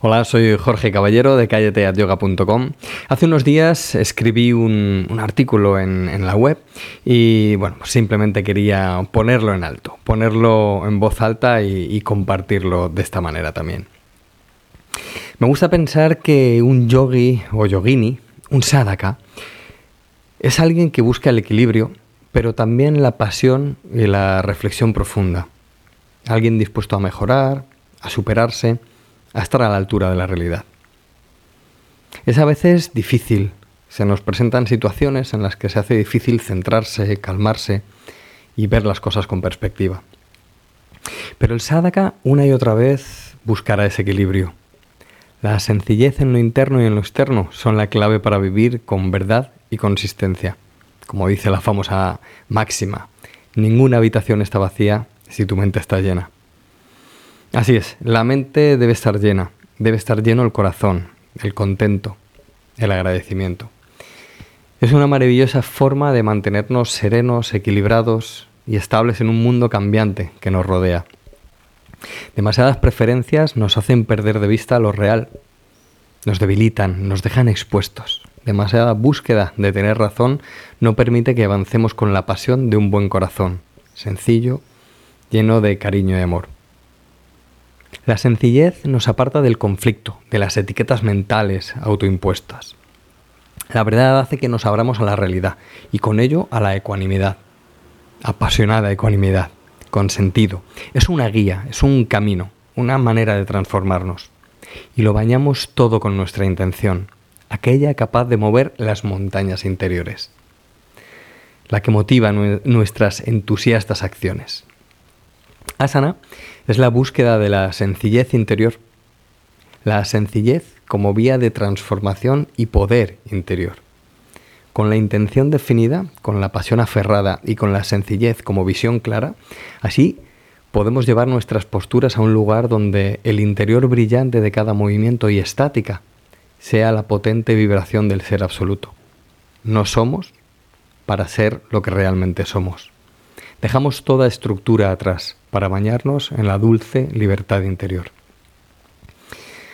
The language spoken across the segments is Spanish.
Hola, soy Jorge Caballero de calleteatyoga.com. Hace unos días escribí un, artículo en, la web y bueno, pues simplemente quería ponerlo en alto, ponerlo en voz alta y, compartirlo de esta manera también. Me gusta pensar que un yogi o yogini, un sadhaka, es alguien que busca el equilibrio, pero también la pasión y la reflexión profunda. Alguien dispuesto a mejorar, a superarse, a estar a la altura de la realidad. Es a veces difícil, se nos presentan situaciones en las que se hace difícil centrarse, calmarse y ver las cosas con perspectiva. Pero el sadhaka una y otra vez buscará ese equilibrio. La sencillez en lo interno y en lo externo son la clave para vivir con verdad y consistencia. Como dice la famosa máxima, ninguna habitación está vacía si tu mente está llena. Así es, la mente debe estar llena, debe estar lleno el corazón, el contento, el agradecimiento. Es una maravillosa forma de mantenernos serenos, equilibrados y estables en un mundo cambiante que nos rodea. Demasiadas preferencias nos hacen perder de vista lo real, nos debilitan, nos dejan expuestos. Demasiada búsqueda de tener razón no permite que avancemos con la pasión de un buen corazón, sencillo, lleno de cariño y amor. La sencillez nos aparta del conflicto, de las etiquetas mentales autoimpuestas. La verdad hace que nos abramos a la realidad y con ello a la ecuanimidad. Apasionada ecuanimidad, con sentido. Es una guía, es un camino, una manera de transformarnos. Y lo bañamos todo con nuestra intención, aquella capaz de mover las montañas interiores, la que motiva nuestras entusiastas acciones. Asana es la búsqueda de la sencillez interior, la sencillez como vía de transformación y poder interior. Con la intención definida, con la pasión aferrada y con la sencillez como visión clara, así podemos llevar nuestras posturas a un lugar donde el interior brillante de cada movimiento y estática sea la potente vibración del ser absoluto. No somos para ser lo que realmente somos. Dejamos toda estructura atrás para bañarnos en la dulce libertad interior.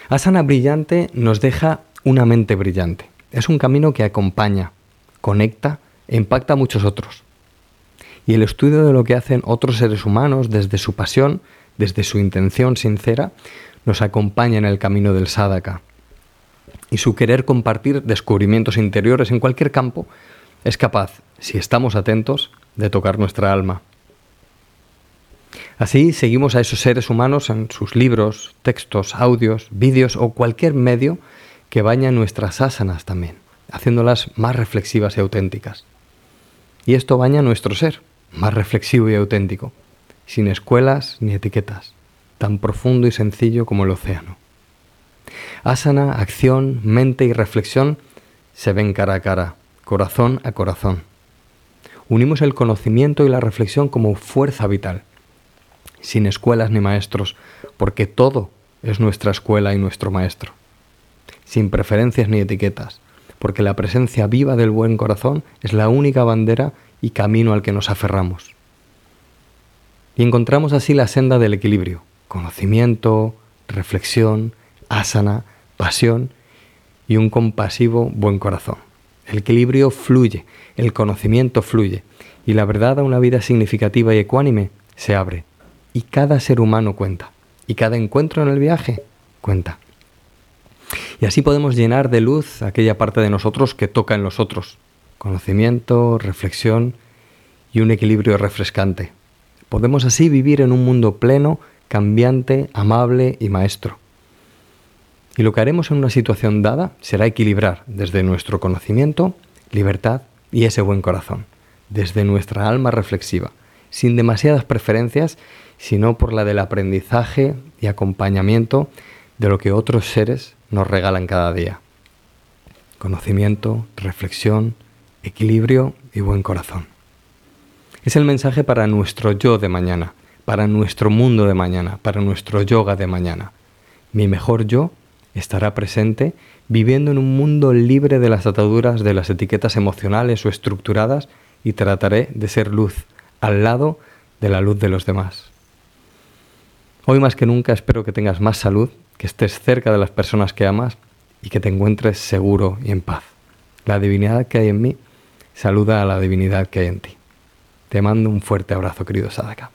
Asana brillante nos deja una mente brillante. Es un camino que acompaña, conecta e impacta a muchos otros. Y el estudio de lo que hacen otros seres humanos desde su pasión, desde su intención sincera, nos acompaña en el camino del sadhaka. Y su querer compartir descubrimientos interiores en cualquier campo es capaz, si estamos atentos, de tocar nuestra alma. Así seguimos a esos seres humanos en sus libros, textos, audios, vídeos o cualquier medio que baña nuestras asanas también, haciéndolas más reflexivas y auténticas. Y esto baña nuestro ser, más reflexivo y auténtico, sin escuelas ni etiquetas, tan profundo y sencillo como el océano. Asana, acción, mente y reflexión se ven cara a cara, corazón a corazón unimos el conocimiento y la reflexión como fuerza vital, sin escuelas ni maestros, porque todo es nuestra escuela y nuestro maestro, sin preferencias ni etiquetas, porque la presencia viva del buen corazón es la única bandera y camino al que nos aferramos. Y encontramos así la senda del equilibrio, conocimiento, reflexión, asana, pasión y un compasivo buen corazón. El equilibrio fluye, el conocimiento fluye y la verdad a una vida significativa y ecuánime se abre. Y cada ser humano cuenta. Y cada encuentro en el viaje cuenta. Y así podemos llenar de luz aquella parte de nosotros que toca en los otros. Conocimiento, reflexión y un equilibrio refrescante. Podemos así vivir en un mundo pleno, cambiante, amable y maestro. Y lo que haremos en una situación dada será equilibrar desde nuestro conocimiento, libertad y ese buen corazón, desde nuestra alma reflexiva, sin demasiadas preferencias, sino por la del aprendizaje y acompañamiento de lo que otros seres nos regalan cada día. Conocimiento, reflexión, equilibrio y buen corazón. Es el mensaje para nuestro yo de mañana, para nuestro mundo de mañana, para nuestro yoga de mañana. Mi mejor yo estará presente viviendo en un mundo libre de las ataduras de las etiquetas emocionales o estructuradas y trataré de ser luz al lado de la luz de los demás. Hoy más que nunca espero que tengas más salud que estés cerca de las personas que amas y que te encuentres seguro y en paz. La divinidad que hay en mí saluda a la divinidad que hay en ti. Te mando un fuerte abrazo, querido Sadaka.